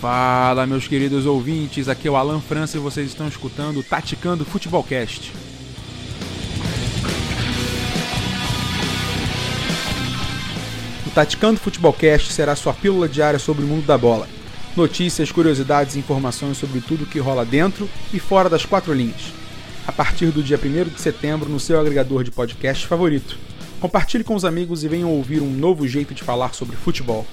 Fala, meus queridos ouvintes, aqui é o Alan França e vocês estão escutando o Taticando Futebolcast. O Taticando Futebolcast será sua pílula diária sobre o mundo da bola. Notícias, curiosidades e informações sobre tudo o que rola dentro e fora das quatro linhas. A partir do dia 1 de setembro no seu agregador de podcast favorito. Compartilhe com os amigos e venham ouvir um novo jeito de falar sobre futebol.